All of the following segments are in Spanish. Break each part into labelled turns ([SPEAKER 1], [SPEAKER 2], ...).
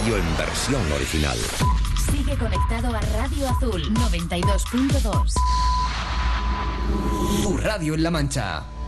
[SPEAKER 1] radio en versión original.
[SPEAKER 2] Sigue conectado a Radio Azul 92.2.
[SPEAKER 3] Tu radio en La Mancha.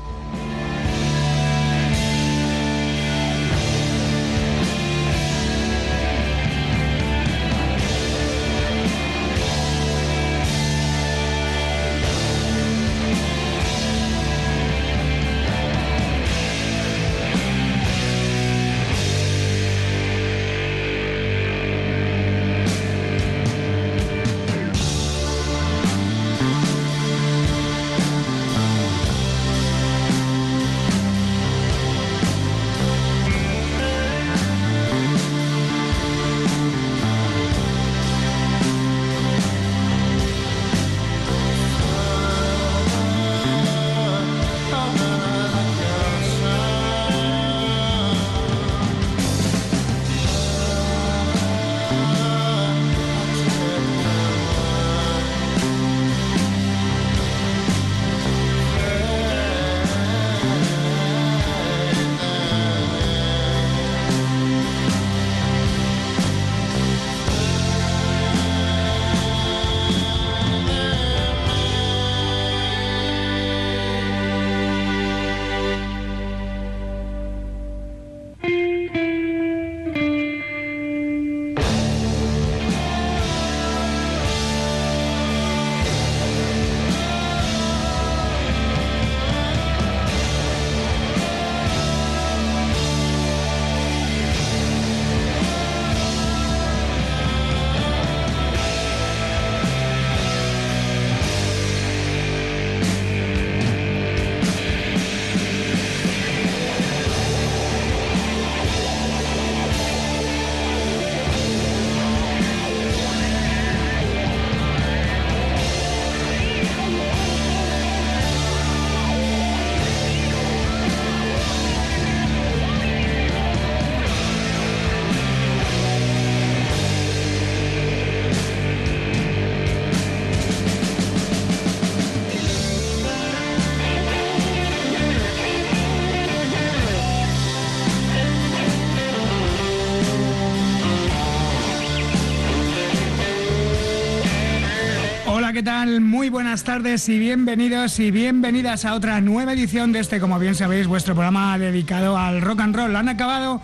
[SPEAKER 4] ¿Qué tal? Muy buenas tardes y bienvenidos y bienvenidas a otra nueva edición de este, como bien sabéis, vuestro programa dedicado al rock and roll. Han acabado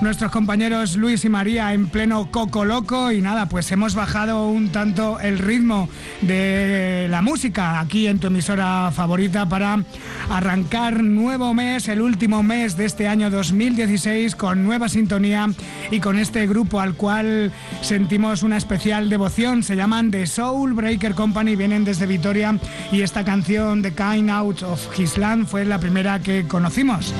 [SPEAKER 4] nuestros compañeros Luis y María en pleno coco loco y nada, pues hemos bajado un tanto el ritmo de la música aquí en tu emisora favorita para arrancar nuevo mes, el último mes de este año 2016 con nueva sintonía y con este grupo al cual sentimos una especial devoción. Se llaman The Soul Breaker Company, vienen desde Vitoria y esta canción The Kind Out of His Land fue la primera que conocimos.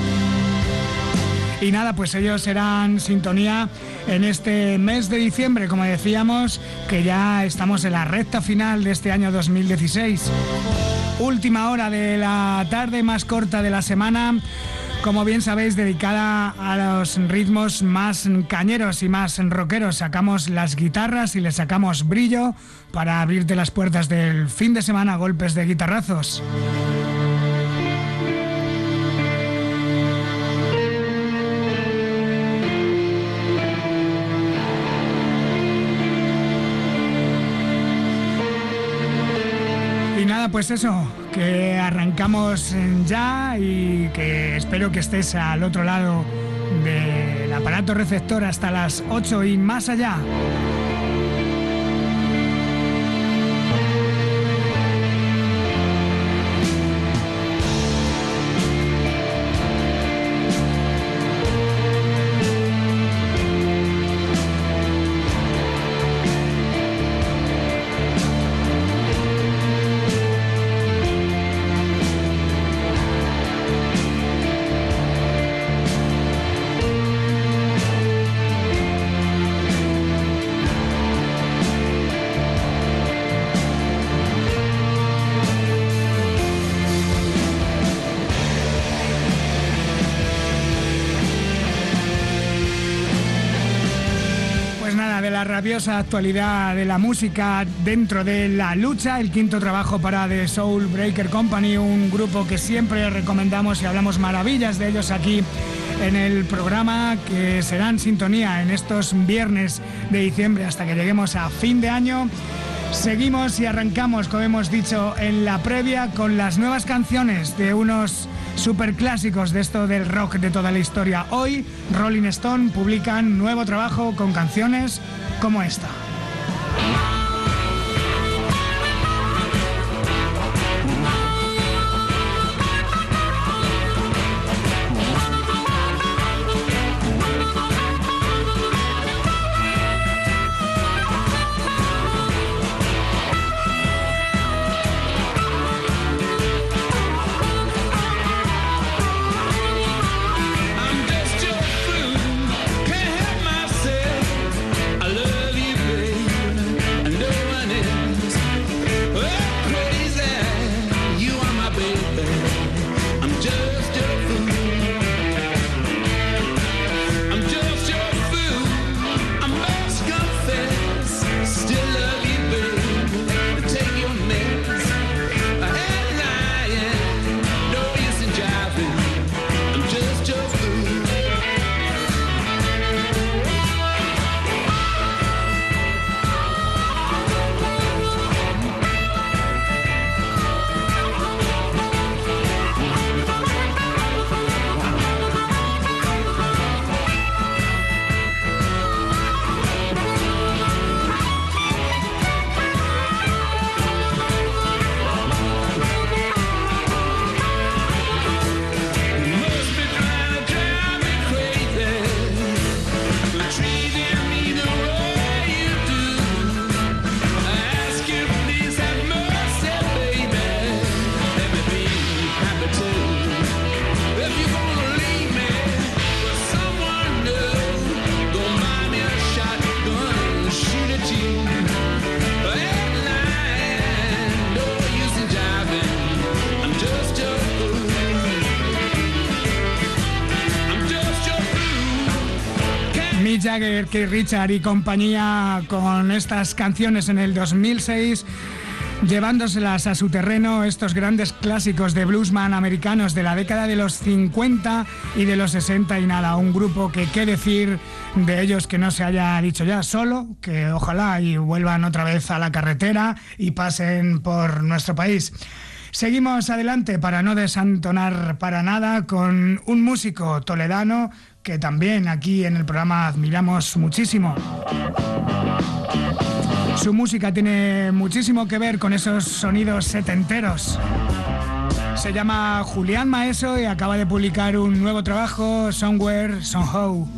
[SPEAKER 4] Y nada, pues ellos serán sintonía en este mes de diciembre, como decíamos, que ya estamos en la recta final de este año 2016. Última hora de la tarde más corta de la semana como bien sabéis, dedicada a los ritmos más cañeros y más rockeros. Sacamos las guitarras y le sacamos brillo para abrirte las puertas del fin de semana a golpes de guitarrazos. Pues eso, que arrancamos ya y que espero que estés al otro lado del aparato receptor hasta las 8 y más allá. Rabiosa actualidad de la música dentro de la lucha, el quinto trabajo para The Soul Breaker Company, un grupo que siempre recomendamos y hablamos maravillas de ellos aquí en el programa que será en sintonía en estos viernes de diciembre hasta que lleguemos a fin de año. Seguimos y arrancamos, como hemos dicho en la previa, con las nuevas canciones de unos superclásicos de esto del rock de toda la historia. Hoy Rolling Stone publican nuevo trabajo con canciones como esta. Que Richard y compañía con estas canciones en el 2006 llevándoselas a su terreno estos grandes clásicos de bluesman americanos de la década de los 50 y de los 60 y nada, un grupo que qué decir de ellos que no se haya dicho ya solo, que ojalá y vuelvan otra vez a la carretera y pasen por nuestro país. Seguimos adelante para no desantonar para nada con un músico toledano que también aquí en el programa admiramos muchísimo. Su música tiene muchísimo que ver con esos sonidos setenteros. Se llama Julián Maeso y acaba de publicar un nuevo trabajo, Somewhere, Somehow.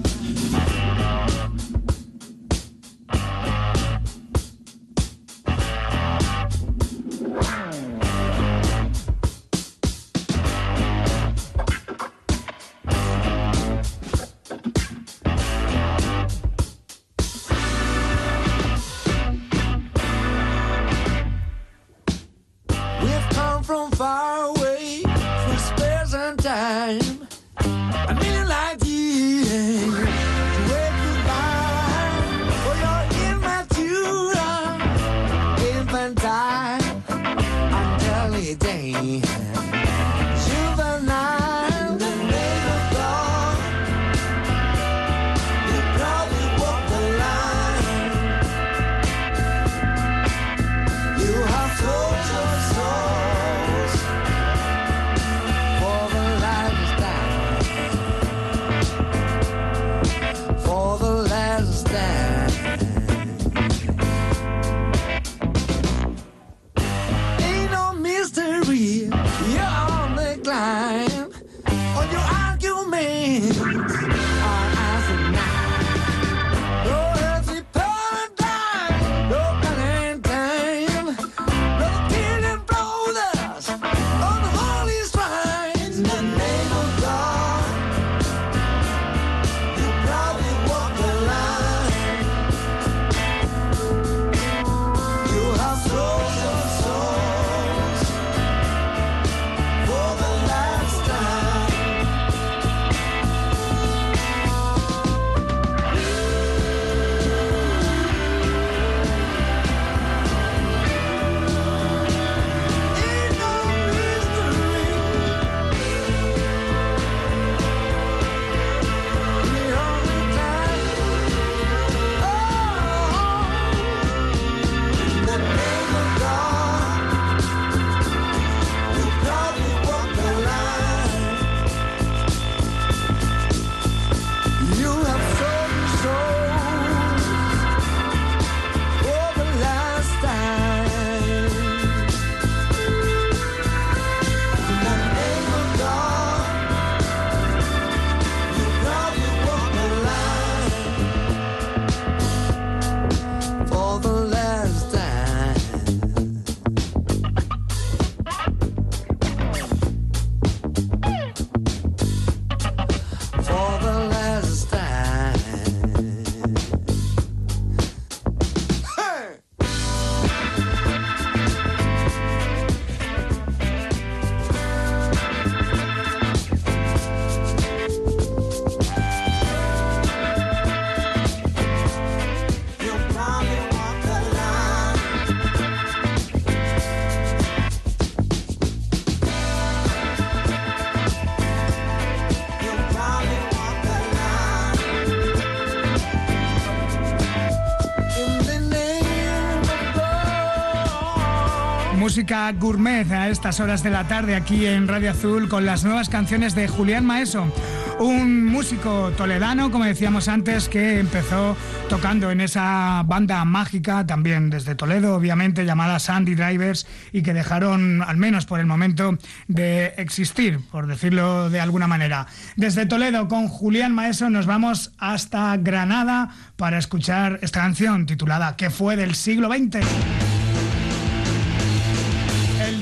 [SPEAKER 5] Música gourmet a estas horas de la tarde aquí en Radio Azul con las nuevas canciones de Julián Maeso, un músico toledano, como decíamos antes, que empezó tocando en esa banda mágica, también desde Toledo, obviamente, llamada Sandy Drivers, y que dejaron, al menos por el momento, de existir, por decirlo de alguna manera. Desde Toledo, con Julián Maeso, nos vamos hasta Granada para escuchar esta canción titulada ¿Qué fue del siglo XX?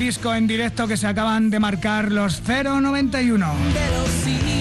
[SPEAKER 5] Disco en directo que se acaban de marcar los 091.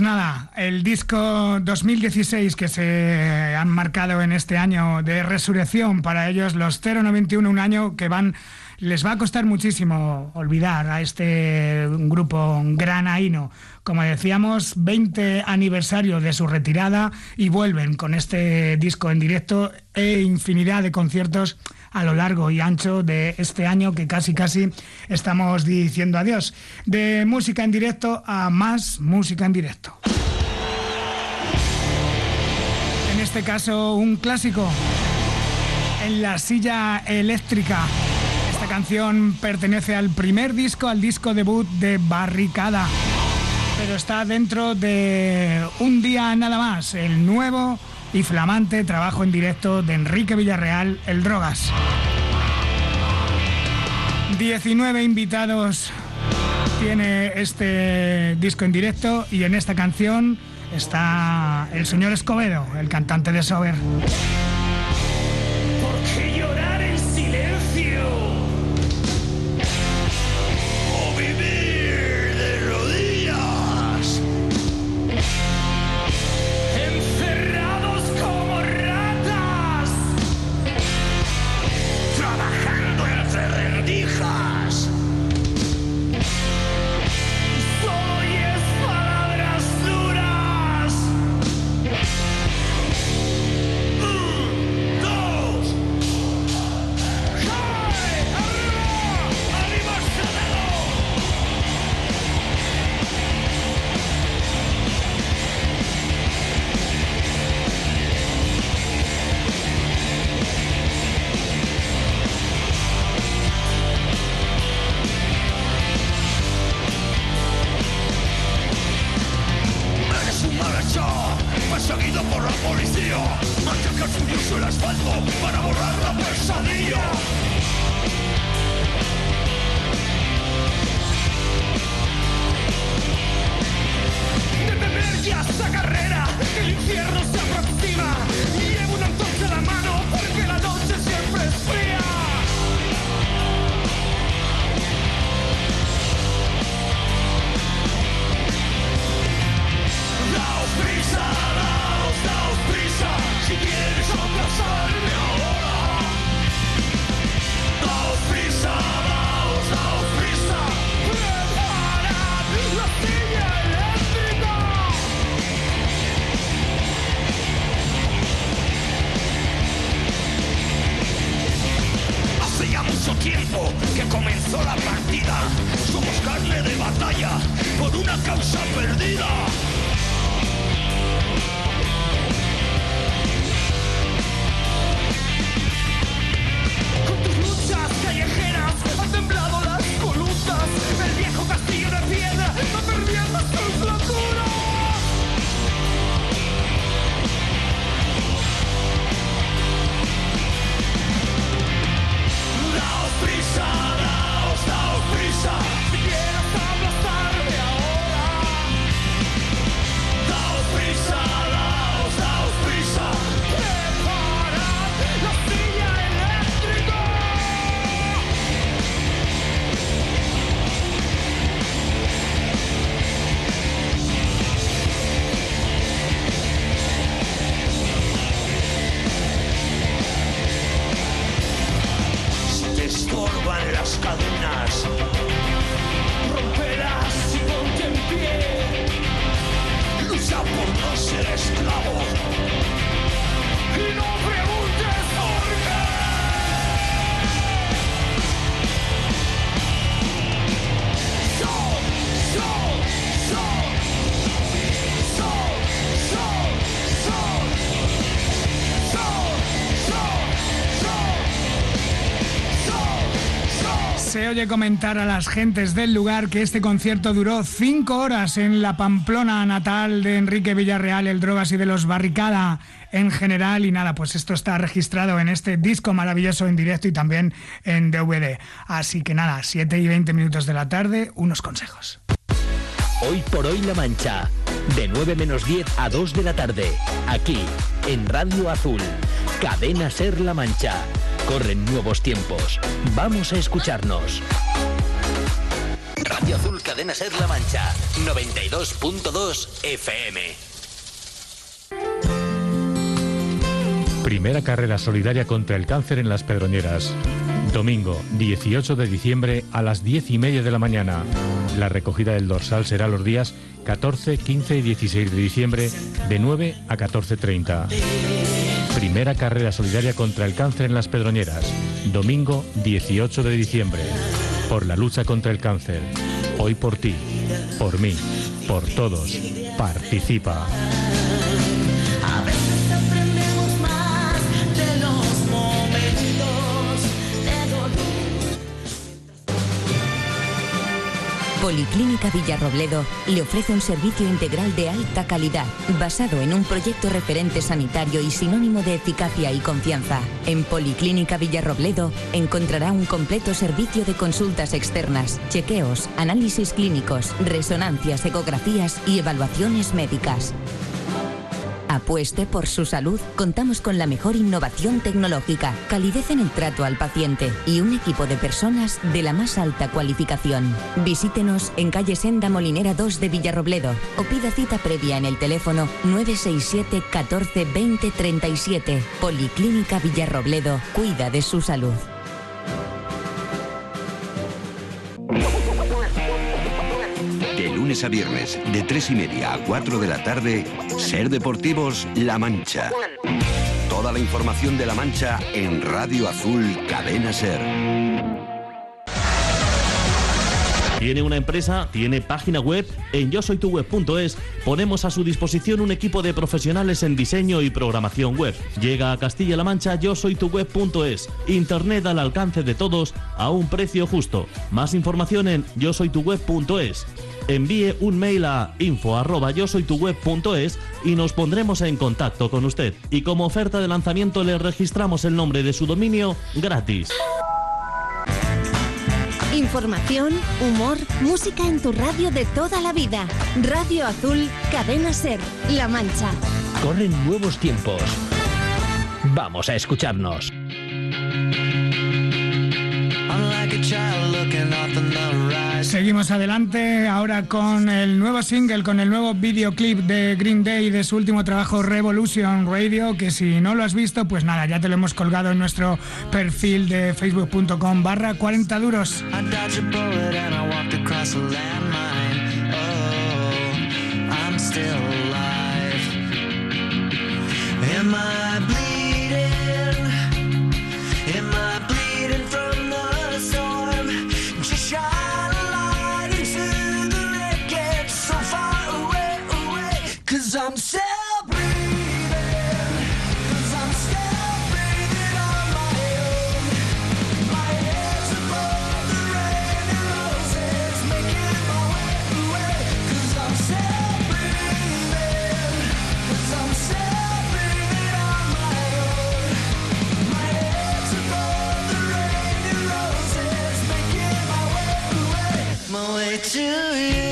[SPEAKER 5] Pues nada, el disco 2016 que se han marcado en este año de resurrección para ellos, los 091, un año que van, les va a costar muchísimo olvidar a este grupo granaíno. Como decíamos, 20 aniversario de su retirada y vuelven con este disco en directo e infinidad de conciertos a lo largo y ancho de este año que casi casi estamos diciendo adiós. De música en directo a más música en directo. En este caso, un clásico. En la silla eléctrica. Esta canción pertenece al primer disco, al disco debut de Barricada. Pero está dentro de un día nada más, el nuevo y flamante trabajo en directo de Enrique Villarreal, El Drogas. 19 invitados tiene este disco en directo y en esta canción está el señor Escobedo, el cantante de Sober.
[SPEAKER 4] Oye comentar a las gentes del lugar que este concierto duró cinco horas en la Pamplona natal de Enrique Villarreal, el Drogas y de los Barricada en general. Y nada, pues esto está registrado en este disco maravilloso en directo y también en DVD. Así que nada, 7 y 20 minutos de la tarde, unos consejos.
[SPEAKER 3] Hoy por hoy La Mancha. De 9 menos 10 a 2 de la tarde. Aquí, en Radio Azul. Cadena Ser La Mancha. Corren nuevos tiempos. Vamos a escucharnos. Radio Azul Cadena Ser La Mancha. 92.2 FM.
[SPEAKER 6] Primera carrera solidaria contra el cáncer en las Pedroñeras. Domingo 18 de diciembre a las 10 y media de la mañana. La recogida del dorsal será los días 14, 15 y 16 de diciembre de 9 a 14.30. Primera carrera solidaria contra el cáncer en las Pedroñeras. Domingo 18 de diciembre. Por la lucha contra el cáncer. Hoy por ti, por mí, por todos. Participa.
[SPEAKER 7] Policlínica Villarrobledo le ofrece un servicio integral de alta calidad, basado en un proyecto referente sanitario y sinónimo de eficacia y confianza. En Policlínica Villarrobledo encontrará un completo servicio de consultas externas, chequeos, análisis clínicos, resonancias, ecografías y evaluaciones médicas. Apueste por su salud. Contamos con la mejor innovación tecnológica, calidez en el trato al paciente y un equipo de personas de la más alta cualificación. Visítenos en calle Senda Molinera 2 de Villarrobledo o pida cita previa en el teléfono 967 14 20 37. Policlínica Villarrobledo. Cuida de su salud.
[SPEAKER 8] Lunes a viernes, de 3 y media a 4 de la tarde, Ser Deportivos La Mancha. Toda la información de La Mancha en Radio Azul Cadena Ser.
[SPEAKER 9] Tiene una empresa, tiene página web. En yo soy tu web.es ponemos a su disposición un equipo de profesionales en diseño y programación web. Llega a Castilla-La Mancha yo soy tu web.es. Internet al alcance de todos a un precio justo. Más información en yo soy tu web.es. Envíe un mail a info yo soy tu web.es y nos pondremos en contacto con usted. Y como oferta de lanzamiento le registramos el nombre de su dominio gratis.
[SPEAKER 10] Información, humor, música en tu radio de toda la vida. Radio Azul, Cadena Ser, La Mancha.
[SPEAKER 3] Corren nuevos tiempos. Vamos a escucharnos.
[SPEAKER 4] Seguimos adelante ahora con el nuevo single, con el nuevo videoclip de Green Day de su último trabajo Revolution Radio, que si no lo has visto, pues nada, ya te lo hemos colgado en nuestro perfil de facebook.com barra 40 duros.
[SPEAKER 1] I Cause I'm still breathing. Cause I'm still breathing on my own. My head's above the rain and roses, making my way away. Cause I'm still breathing. Cause I'm still breathing on my own. My head's above the rain and roses, making my way away. My way to you.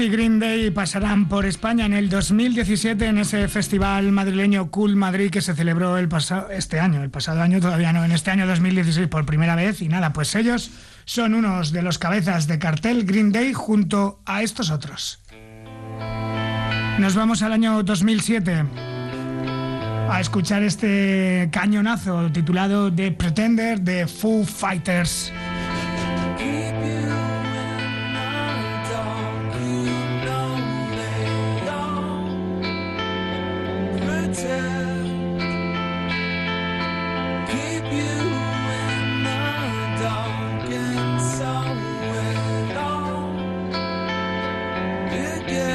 [SPEAKER 4] Sí, Green Day pasarán por España en el 2017 en ese festival madrileño Cool Madrid que se celebró el pasado este año, el pasado año todavía no, en este año 2016 por primera vez y nada, pues ellos son unos de los cabezas de cartel Green Day junto a estos otros. Nos vamos al año 2007 a escuchar este cañonazo titulado The Pretender de Foo Fighters.
[SPEAKER 1] again.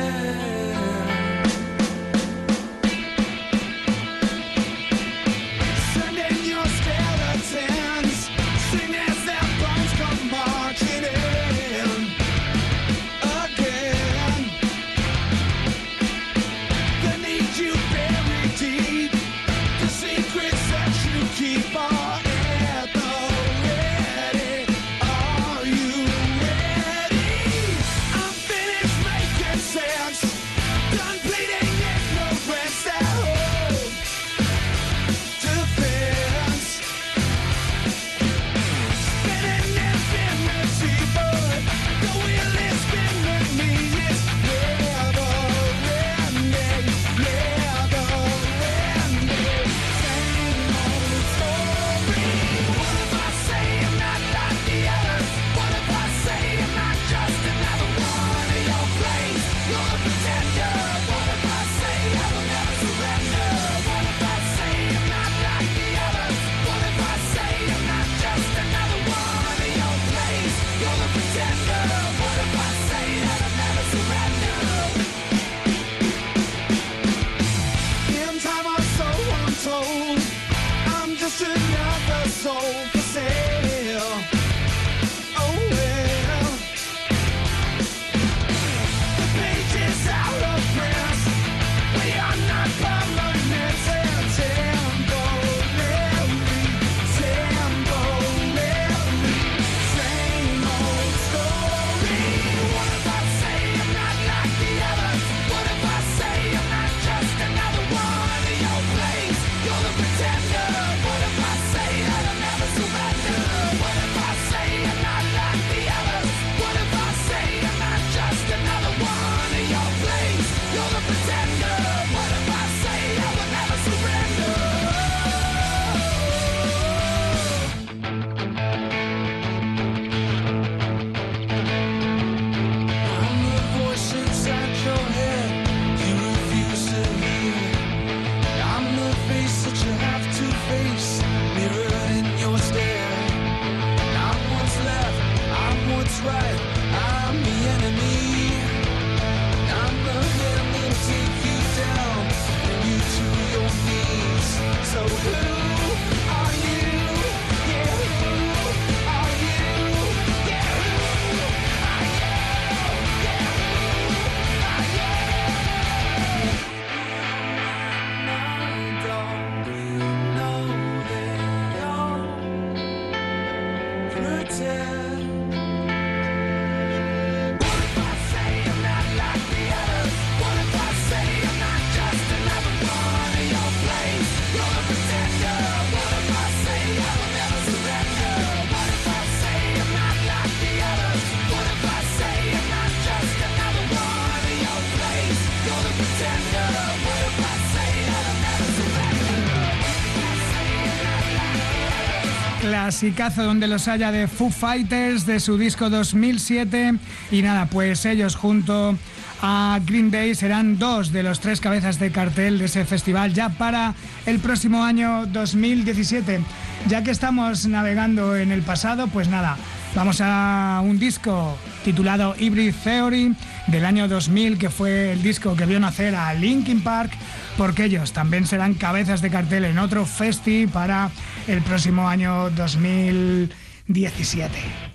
[SPEAKER 4] Clasicazo donde los haya de Foo Fighters de su disco 2007 y nada, pues ellos junto a Green Day serán dos de los tres cabezas de cartel de ese festival ya para el próximo año 2017. Ya que estamos navegando en el pasado, pues nada, vamos a un disco titulado Hybrid Theory del año 2000 que fue el disco que vio nacer a Linkin Park porque ellos también serán cabezas de cartel en otro festi para el próximo año 2017.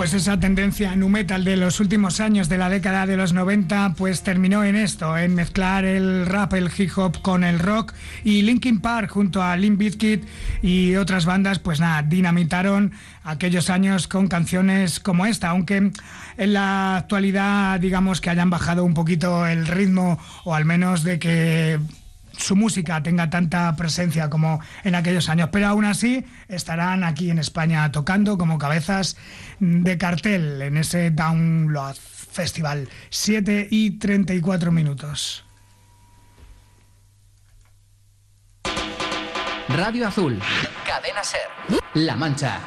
[SPEAKER 4] pues esa tendencia nu metal de los últimos años de la década de los 90 pues terminó en esto, en mezclar el rap, el hip hop con el rock. Y Linkin Park junto a Limp Bizkit y otras bandas pues nada, dinamitaron aquellos años con canciones como esta, aunque en la actualidad digamos que hayan bajado un poquito el ritmo o al menos de que su música tenga tanta presencia como en aquellos años, pero aún así estarán aquí en España tocando como cabezas de cartel en ese Download Festival. 7 y 34 minutos.
[SPEAKER 11] Radio Azul. Cadena Ser. La Mancha.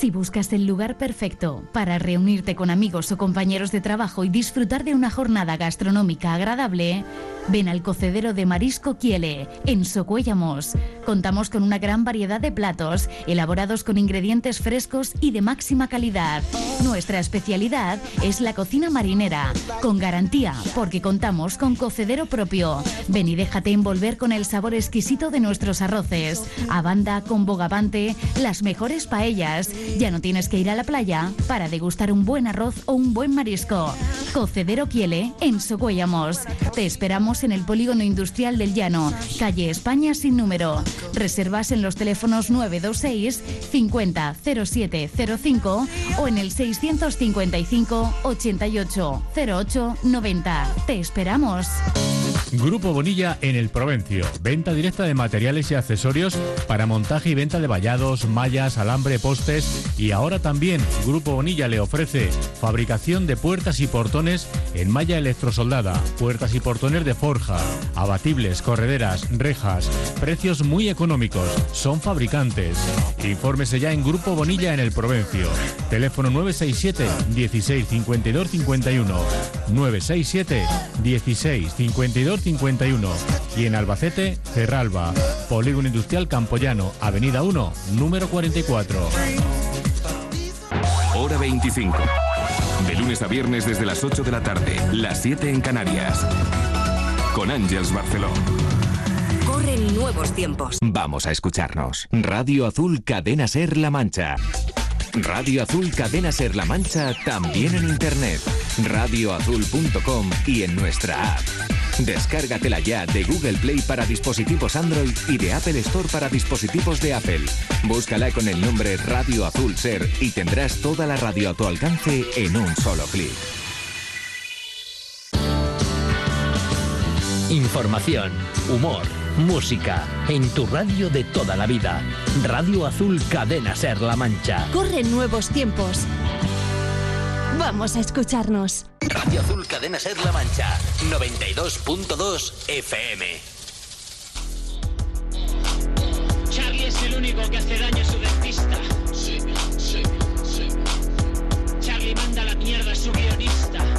[SPEAKER 2] Si buscas el lugar perfecto para reunirte con amigos o compañeros de trabajo y disfrutar de una jornada gastronómica agradable, ven al cocedero de Marisco Quiele, en Socuéllamos. Contamos con una gran variedad de platos, elaborados con ingredientes frescos y de máxima calidad. Nuestra especialidad es la cocina marinera, con garantía, porque contamos con cocedero propio. Ven y déjate envolver con el sabor exquisito de nuestros arroces, a banda con bogavante, las mejores paellas. Ya no tienes que ir a la playa para degustar un buen arroz o un buen marisco. Cocedero Quiele, en Socuéllamos. Te esperamos en el Polígono Industrial del Llano, calle España sin número. Reservas en los teléfonos 926 50 0705 o en el 655 88 08 90. Te esperamos.
[SPEAKER 6] Grupo Bonilla en el Provencio. Venta directa de materiales y accesorios para montaje y venta de vallados, mallas, alambre, postes y ahora también Grupo Bonilla le ofrece fabricación de puertas y portones en malla electrosoldada, puertas y portones de forja, abatibles, correderas, rejas, precios muy económicos. Son fabricantes. Infórmese ya en Grupo Bonilla en el Provencio. Teléfono 967 16 52 51 967 16 52 51 y en Albacete, Cerralba, Polígono Industrial Campoyano, Avenida 1, número 44.
[SPEAKER 12] Hora 25. De lunes a viernes desde las 8 de la tarde, las 7 en Canarias. Con Ángels Barceló.
[SPEAKER 7] Corren nuevos tiempos.
[SPEAKER 8] Vamos a escucharnos. Radio Azul Cadena Ser La Mancha. Radio Azul Cadena Ser La Mancha también en internet. Radioazul.com y en nuestra app. Descárgatela ya de Google Play para dispositivos Android y de Apple Store para dispositivos de Apple. Búscala con el nombre Radio Azul Ser y tendrás toda la radio a tu alcance en un solo clic.
[SPEAKER 3] Información, humor, música, en tu radio de toda la vida. Radio Azul Cadena Ser La Mancha.
[SPEAKER 10] Corren nuevos tiempos. Vamos a escucharnos.
[SPEAKER 3] Radio Azul Cadena Ser La Mancha. 92.2 FM.
[SPEAKER 13] Charlie es el único que hace daño a su dentista. Sí, sí, sí. Charlie manda la mierda a su guionista.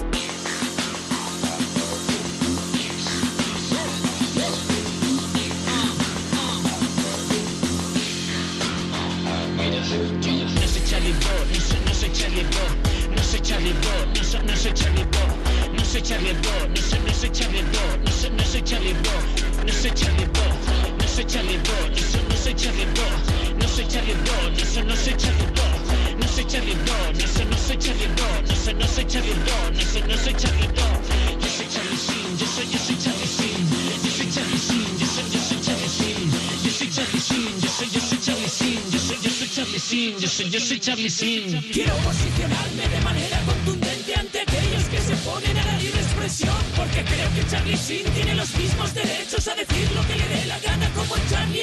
[SPEAKER 13] No soy Charlie Bro, no soy, no soy Charlie Bro, no soy Charlie Bro, no soy, no soy Charlie Bro, no soy Charlie Bro, no soy, no soy Charlie Bro, no soy, no soy Charlie Bro, no soy Charlie Bro, no soy Charlie Bro, no soy, no soy Charlie Bro, no soy Charlie Bro, no soy, no soy Charlie Bro, no soy Charlie Bro, no soy, no soy Charlie Bro, no soy, no soy Charlie Bro, no soy, no soy Charlie Bro, yo soy Charlie Sheen, yo soy, yo soy Charlie Sheen, yo soy Charlie Sheen, yo soy, yo soy Charlie Sheen, yo soy Charlie Sheen, yo soy, yo soy Charlie Sheen, yo soy, yo soy Charlie yo soy, yo soy Charlie Sheen.
[SPEAKER 5] Quiero posicionarme de manera contundente ante aquellos que se ponen a la libre expresión Porque creo que Charlie Sheen tiene los mismos derechos a decir lo que le dé la gana como Charlie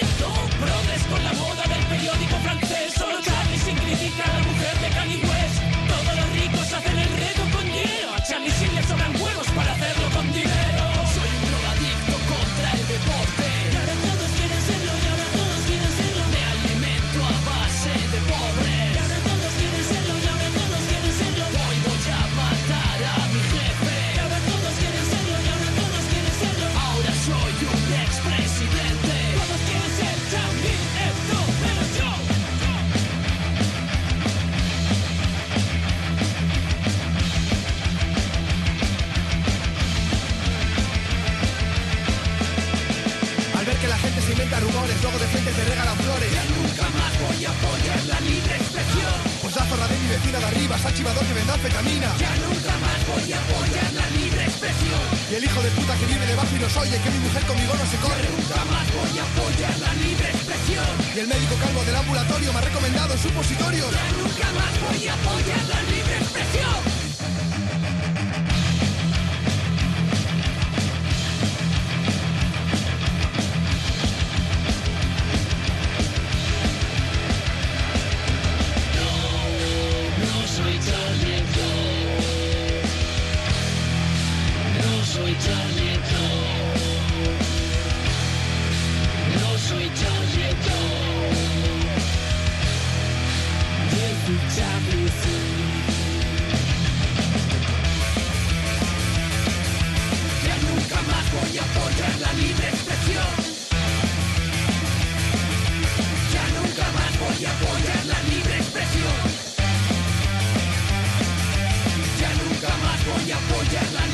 [SPEAKER 5] voy a apoyar la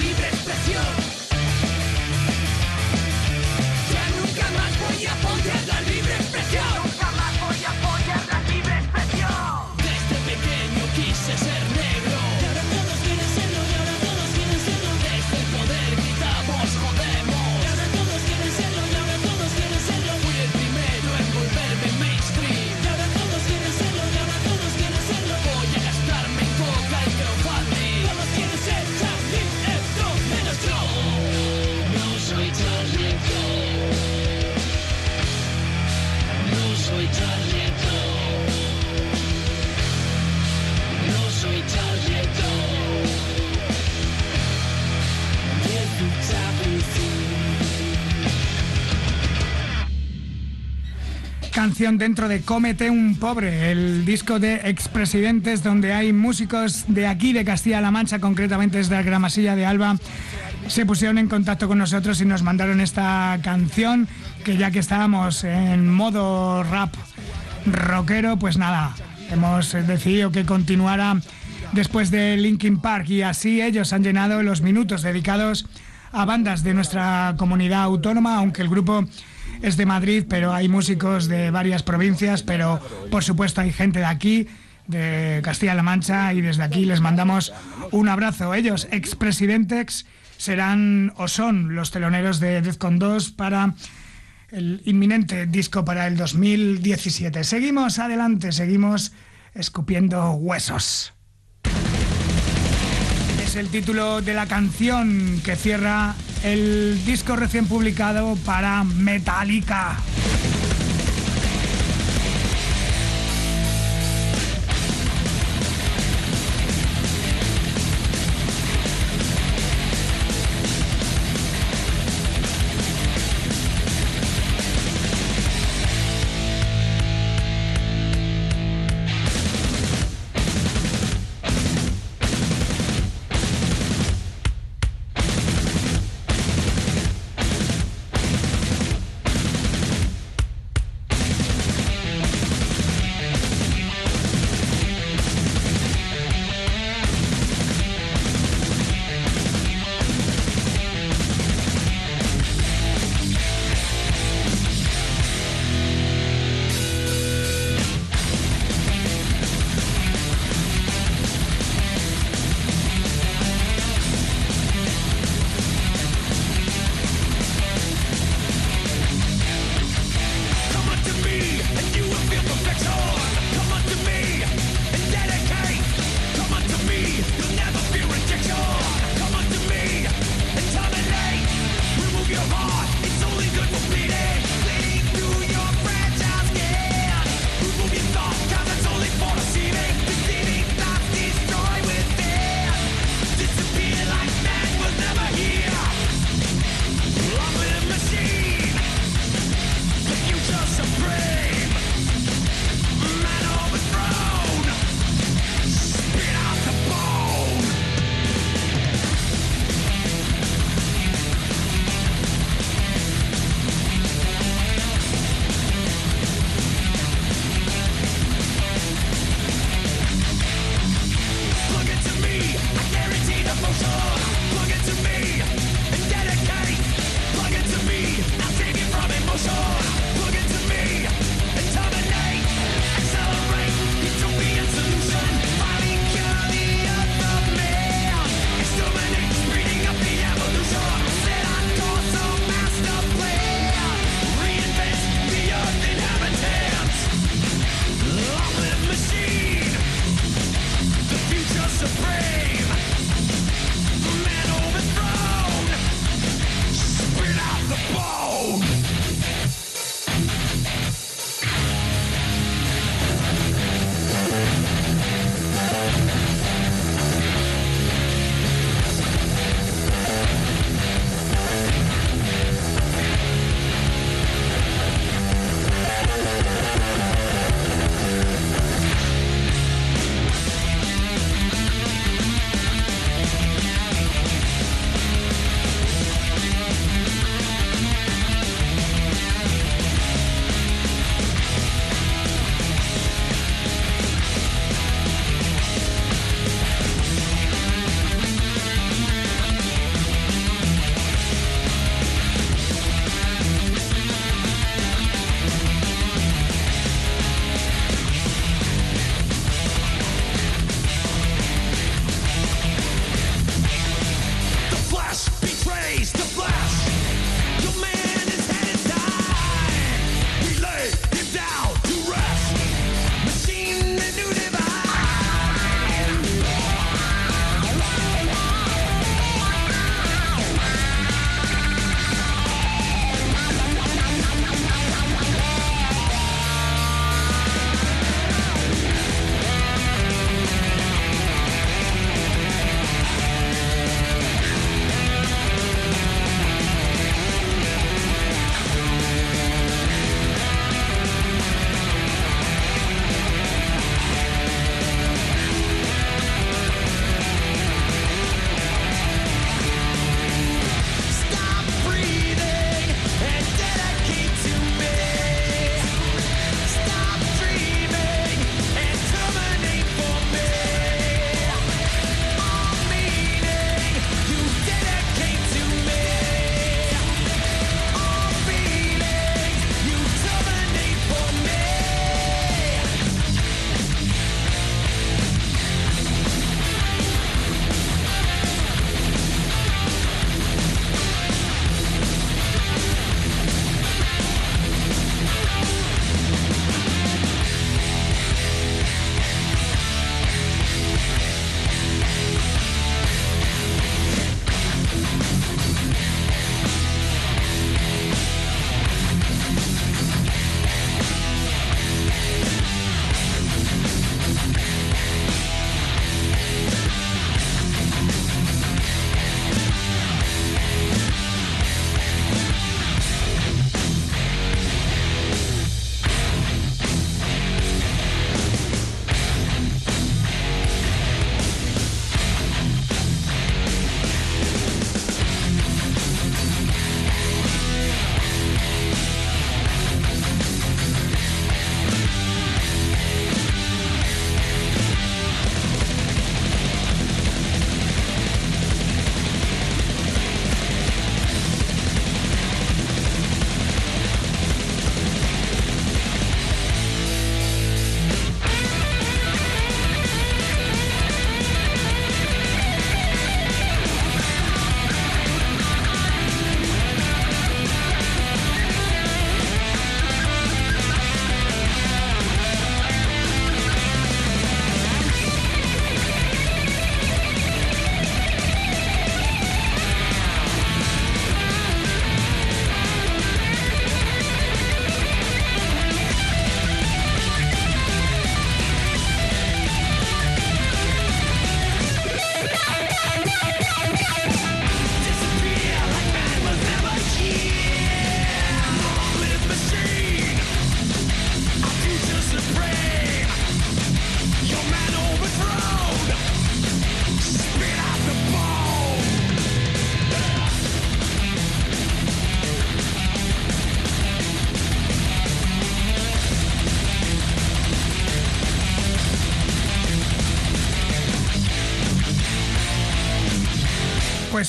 [SPEAKER 4] Dentro de Cómete un pobre, el disco de expresidentes donde hay músicos de aquí, de Castilla-La Mancha, concretamente desde la Gramasilla de Alba, se pusieron en contacto con nosotros y nos mandaron esta canción que ya que estábamos en modo rap rockero, pues nada, hemos decidido que continuara después de Linkin Park y así ellos han llenado los minutos dedicados a bandas de nuestra comunidad autónoma, aunque el grupo es de Madrid, pero hay músicos de varias provincias, pero por supuesto hay gente de aquí, de Castilla-La Mancha, y desde aquí les mandamos un abrazo. Ellos, expresidentes, serán o son los teloneros de Defcon 2 para el inminente disco para el 2017. Seguimos adelante, seguimos escupiendo huesos. Es el título de la canción que cierra el disco recién publicado para Metallica.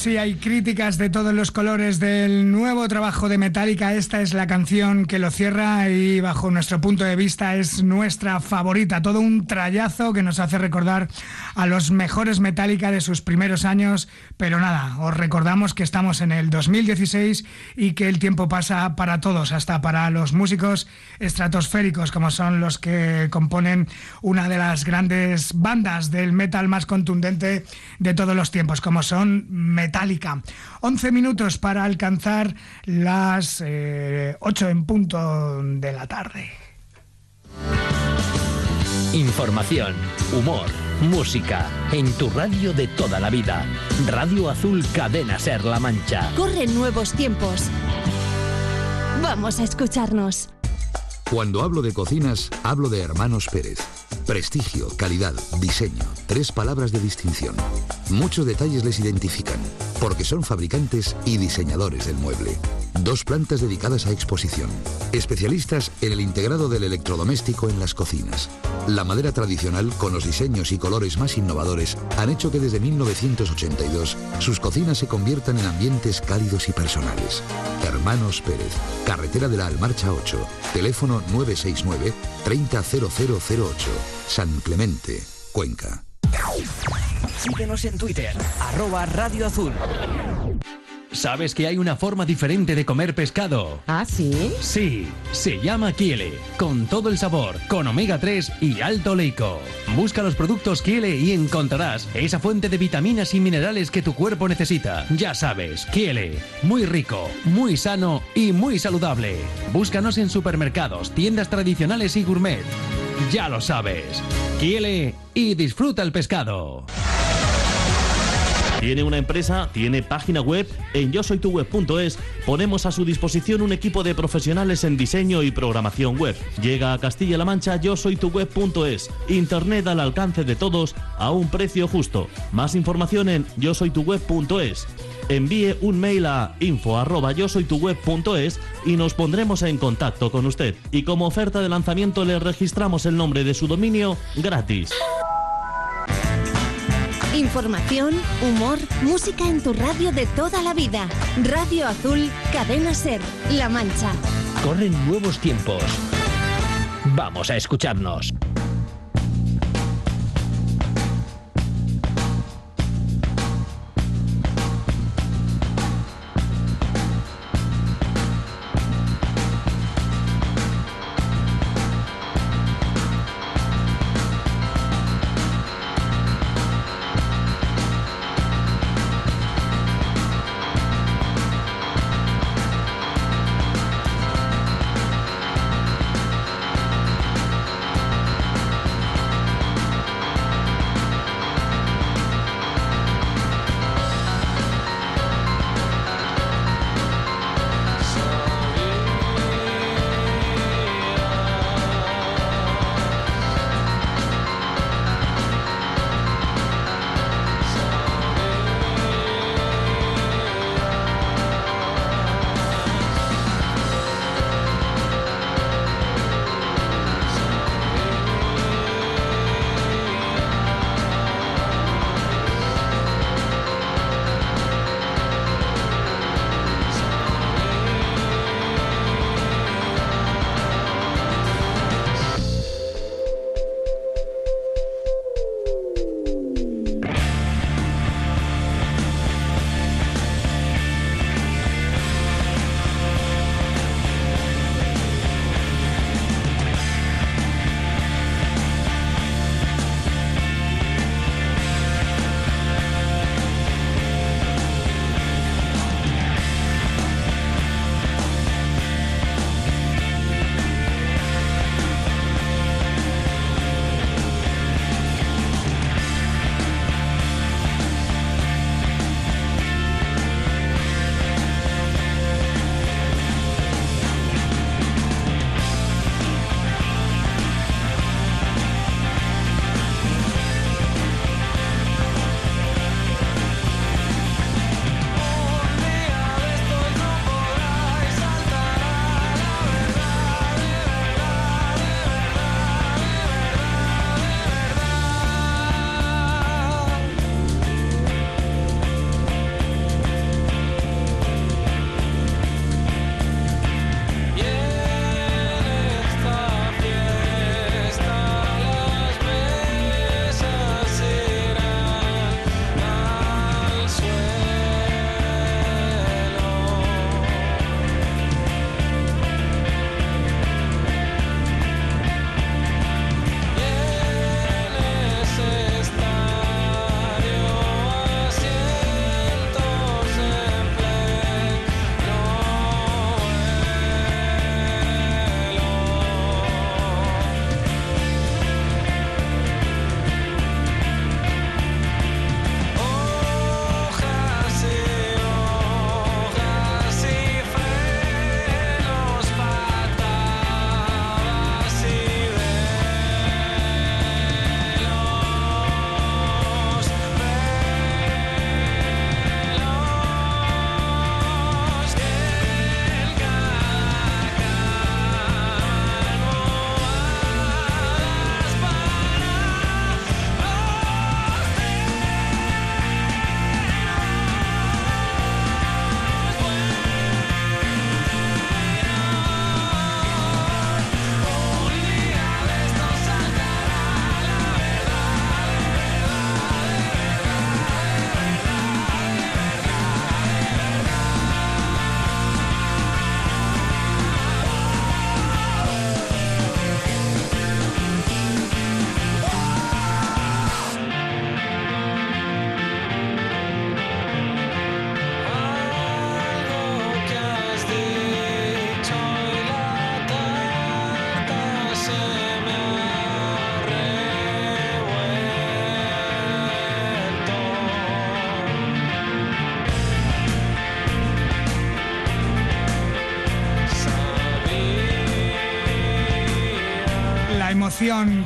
[SPEAKER 4] Sí, hay críticas de todos los colores del nuevo trabajo de Metallica. Esta es la canción que lo cierra y bajo nuestro punto de vista es nuestra favorita. Todo un trayazo que nos hace recordar a los mejores Metallica de sus primeros años. Pero nada, os recordamos que estamos en el 2016 y que el tiempo pasa para todos, hasta para los músicos estratosféricos como son los que componen una de las grandes bandas del metal más contundente de todos los tiempos, como son Metallica. 11 minutos para alcanzar las 8 eh, en punto de la tarde.
[SPEAKER 3] Información, humor, música, en tu radio de toda la vida. Radio Azul Cadena Ser La Mancha.
[SPEAKER 10] Corren nuevos tiempos. Vamos a escucharnos.
[SPEAKER 14] Cuando hablo de cocinas, hablo de Hermanos Pérez. Prestigio, calidad, diseño, tres palabras de distinción. Muchos detalles les identifican, porque son fabricantes y diseñadores del mueble. Dos plantas dedicadas a exposición. Especialistas en el integrado del electrodoméstico en las cocinas. La madera tradicional, con los diseños y colores más innovadores, han hecho que desde 1982 sus cocinas se conviertan en ambientes cálidos y personales. Hermanos Pérez, carretera de la Almarcha 8, teléfono 969 300008, San Clemente, Cuenca.
[SPEAKER 15] Síguenos en Twitter, arroba Radio Azul.
[SPEAKER 16] ¿Sabes que hay una forma diferente de comer pescado?
[SPEAKER 17] ¿Ah, sí?
[SPEAKER 16] Sí, se llama Kiele, con todo el sabor, con omega 3 y alto leico. Busca los productos Kiele y encontrarás esa fuente de vitaminas y minerales que tu cuerpo necesita. Ya sabes, Kiele, muy rico, muy sano y muy saludable. Búscanos en supermercados, tiendas tradicionales y gourmet. Ya lo sabes, Kiele y disfruta el pescado.
[SPEAKER 9] Tiene una empresa, tiene página web. En yo soy tu web.es ponemos a su disposición un equipo de profesionales en diseño y programación web. Llega a Castilla-La Mancha yo soy tu web.es. Internet al alcance de todos a un precio justo. Más información en yo soy tu web.es. Envíe un mail a info arroba yo soy tu web.es y nos pondremos en contacto con usted. Y como oferta de lanzamiento le registramos el nombre de su dominio gratis.
[SPEAKER 10] Información, humor, música en tu radio de toda la vida. Radio Azul, Cadena Ser, La Mancha.
[SPEAKER 3] Corren nuevos tiempos. Vamos a escucharnos.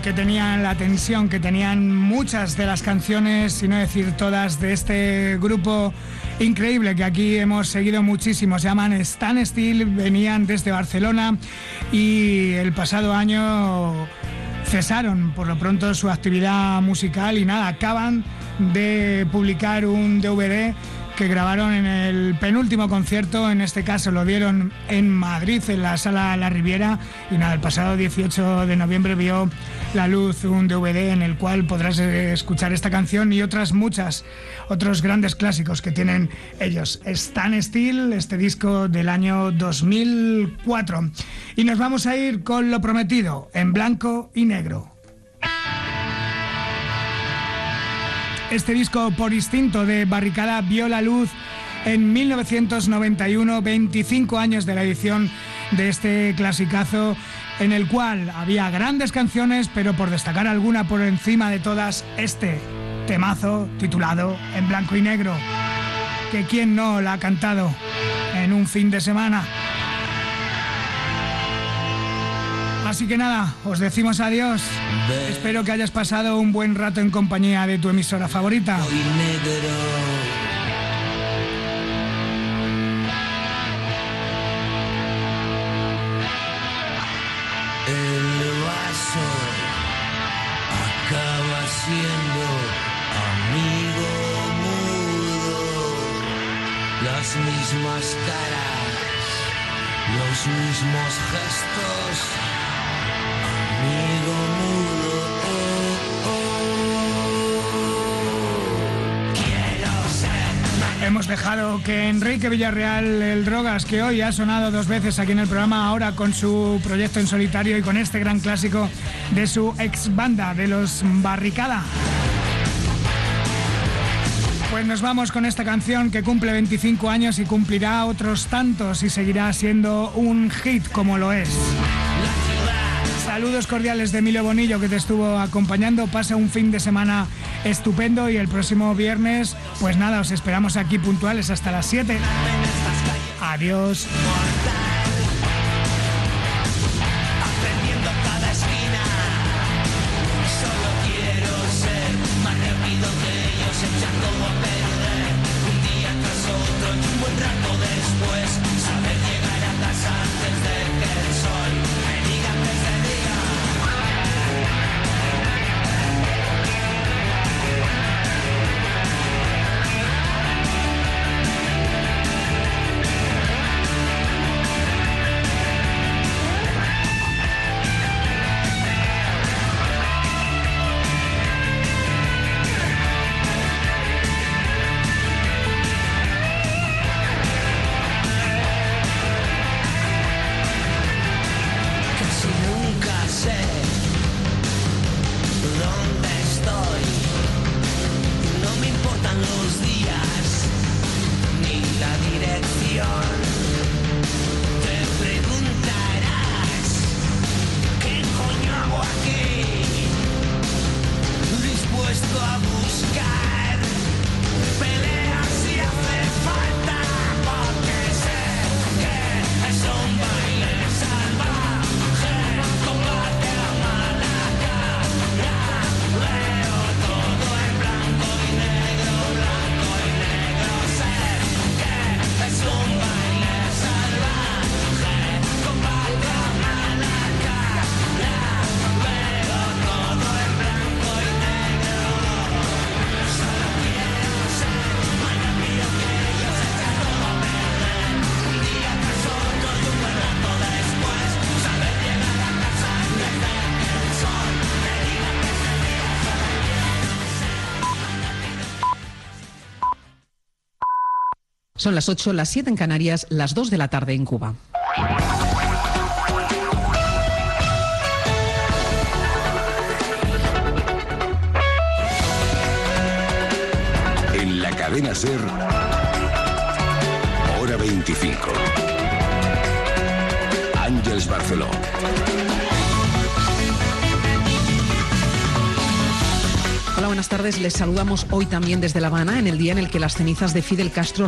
[SPEAKER 4] Que tenían, la tensión que tenían muchas de las canciones, si no decir todas, de este grupo increíble que aquí hemos seguido muchísimo. Se llaman Stan Steel, venían desde Barcelona y el pasado año cesaron por lo pronto su actividad musical y nada, acaban de publicar un DVD que grabaron en el penúltimo concierto, en este caso lo dieron en Madrid, en la sala La Riviera, y nada, el pasado 18 de noviembre vio la luz un DVD en el cual podrás eh, escuchar esta canción y otras muchas, otros grandes clásicos que tienen ellos. Stan Steel, este disco del año 2004. Y nos vamos a ir con lo prometido, en blanco y negro. Este disco por instinto de Barricada vio la luz en 1991, 25 años de la edición de este clasicazo en el cual había grandes canciones, pero por destacar alguna por encima de todas, este temazo titulado En blanco y negro, que quien no la ha cantado en un fin de semana. Así que nada, os decimos adiós. Espero que hayas pasado un buen rato en compañía de tu emisora favorita.
[SPEAKER 1] El vaso acaba siendo amigo mudo. Las mismas caras, los mismos gestos.
[SPEAKER 4] Hemos dejado que Enrique Villarreal, el Drogas, que hoy ha sonado dos veces aquí en el programa, ahora con su proyecto en solitario y con este gran clásico de su ex banda, de los Barricada. Pues nos vamos con esta canción que cumple 25 años y cumplirá otros tantos y seguirá siendo un hit como lo es. Saludos cordiales de Emilio Bonillo que te estuvo acompañando. Pasa un fin de semana estupendo y el próximo viernes, pues nada, os esperamos aquí puntuales hasta las 7. Adiós.
[SPEAKER 17] Son las 8, las 7 en Canarias, las 2 de la tarde en Cuba.
[SPEAKER 12] En la cadena Ser, hora 25. Ángels Barceló.
[SPEAKER 17] Hola, buenas tardes. Les saludamos hoy también desde La Habana, en el día en el que las cenizas de Fidel Castro